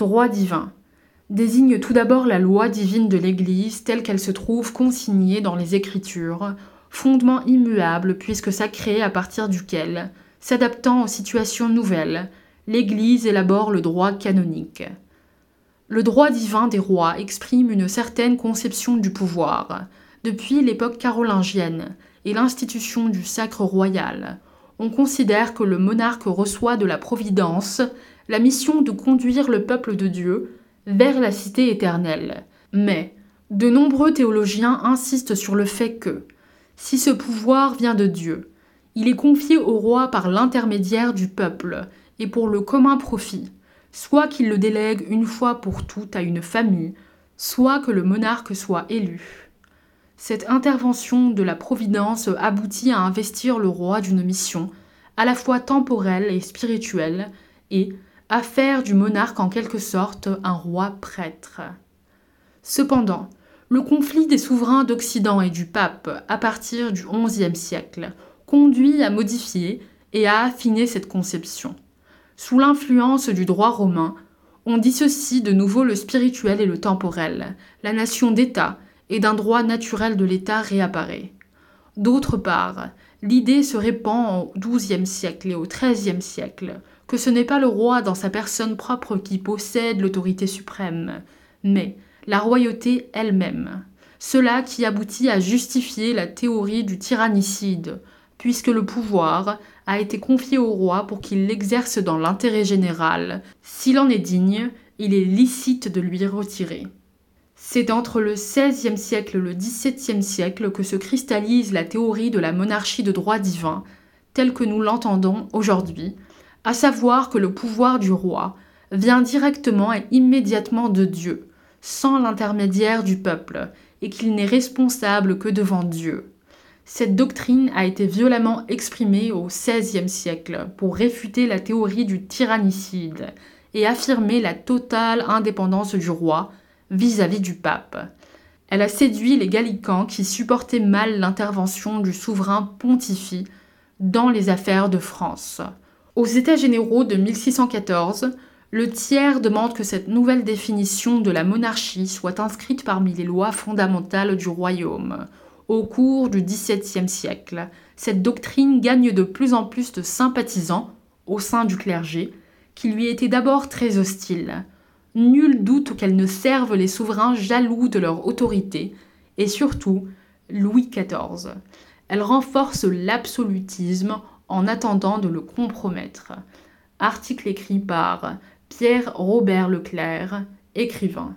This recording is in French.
Droit divin désigne tout d'abord la loi divine de l'Église telle qu'elle se trouve consignée dans les Écritures, fondement immuable puisque sacré à partir duquel, s'adaptant aux situations nouvelles, l'Église élabore le droit canonique. Le droit divin des rois exprime une certaine conception du pouvoir. Depuis l'époque carolingienne et l'institution du sacre royal, on considère que le monarque reçoit de la Providence la mission de conduire le peuple de Dieu vers la cité éternelle. Mais de nombreux théologiens insistent sur le fait que, si ce pouvoir vient de Dieu, il est confié au roi par l'intermédiaire du peuple et pour le commun profit, soit qu'il le délègue une fois pour toutes à une famille, soit que le monarque soit élu. Cette intervention de la Providence aboutit à investir le roi d'une mission, à la fois temporelle et spirituelle, et à faire du monarque en quelque sorte un roi prêtre. Cependant, le conflit des souverains d'Occident et du pape à partir du XIe siècle conduit à modifier et à affiner cette conception. Sous l'influence du droit romain, on dissocie de nouveau le spirituel et le temporel, la nation d'État et d'un droit naturel de l'État réapparaît. D'autre part, l'idée se répand au XIIe siècle et au XIIIe siècle que ce n'est pas le roi dans sa personne propre qui possède l'autorité suprême, mais la royauté elle-même. Cela qui aboutit à justifier la théorie du tyrannicide, puisque le pouvoir a été confié au roi pour qu'il l'exerce dans l'intérêt général. S'il en est digne, il est licite de lui retirer. C'est entre le XVIe siècle et le XVIIe siècle que se cristallise la théorie de la monarchie de droit divin, telle que nous l'entendons aujourd'hui, à savoir que le pouvoir du roi vient directement et immédiatement de Dieu, sans l'intermédiaire du peuple, et qu'il n'est responsable que devant Dieu. Cette doctrine a été violemment exprimée au XVIe siècle pour réfuter la théorie du tyrannicide et affirmer la totale indépendance du roi vis-à-vis -vis du pape. Elle a séduit les gallicans qui supportaient mal l'intervention du souverain pontifie dans les affaires de France. Aux États généraux de 1614, le tiers demande que cette nouvelle définition de la monarchie soit inscrite parmi les lois fondamentales du royaume. Au cours du XVIIe siècle, cette doctrine gagne de plus en plus de sympathisants au sein du clergé, qui lui étaient d'abord très hostiles. Nul doute qu'elle ne serve les souverains jaloux de leur autorité, et surtout Louis XIV. Elle renforce l'absolutisme en attendant de le compromettre. Article écrit par Pierre Robert Leclerc, écrivain.